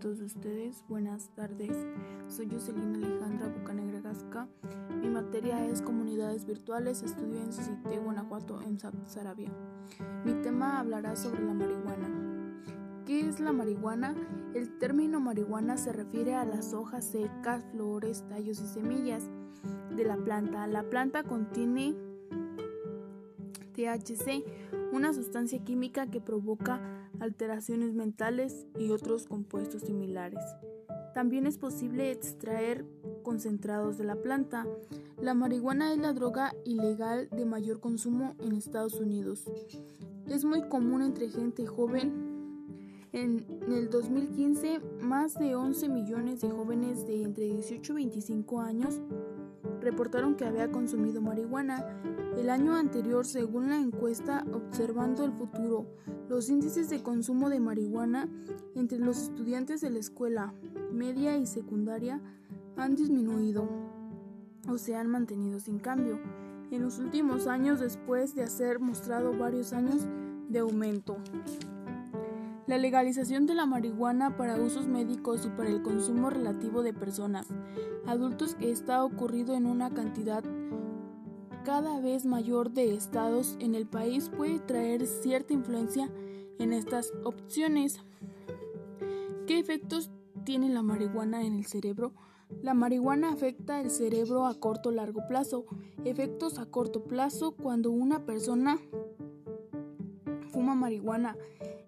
todos ustedes. Buenas tardes. Soy Jocelyn Alejandra Bucanegra Gasca. Mi materia es Comunidades Virtuales. Estudio en CCT Guanajuato, en Sarabia. Mi tema hablará sobre la marihuana. ¿Qué es la marihuana? El término marihuana se refiere a las hojas secas, flores, tallos y semillas de la planta. La planta contiene THC, una sustancia química que provoca alteraciones mentales y otros compuestos similares. También es posible extraer concentrados de la planta. La marihuana es la droga ilegal de mayor consumo en Estados Unidos. Es muy común entre gente joven. En el 2015, más de 11 millones de jóvenes de entre 18 y 25 años reportaron que había consumido marihuana el año anterior, según la encuesta Observando el Futuro, los índices de consumo de marihuana entre los estudiantes de la escuela media y secundaria han disminuido o se han mantenido sin cambio en los últimos años después de haber mostrado varios años de aumento. La legalización de la marihuana para usos médicos y para el consumo relativo de personas adultos que está ocurrido en una cantidad cada vez mayor de estados en el país puede traer cierta influencia en estas opciones. ¿Qué efectos tiene la marihuana en el cerebro? La marihuana afecta el cerebro a corto largo plazo. Efectos a corto plazo cuando una persona fuma marihuana.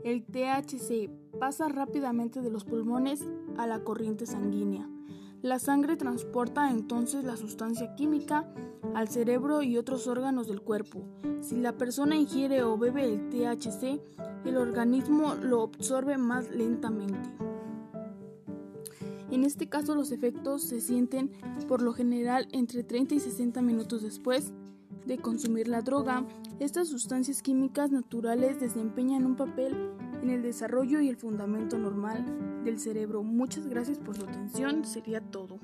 El THC pasa rápidamente de los pulmones a la corriente sanguínea. La sangre transporta entonces la sustancia química al cerebro y otros órganos del cuerpo. Si la persona ingiere o bebe el THC, el organismo lo absorbe más lentamente. En este caso los efectos se sienten por lo general entre 30 y 60 minutos después de consumir la droga. Estas sustancias químicas naturales desempeñan un papel en el desarrollo y el fundamento normal del cerebro. Muchas gracias por su atención, sería todo.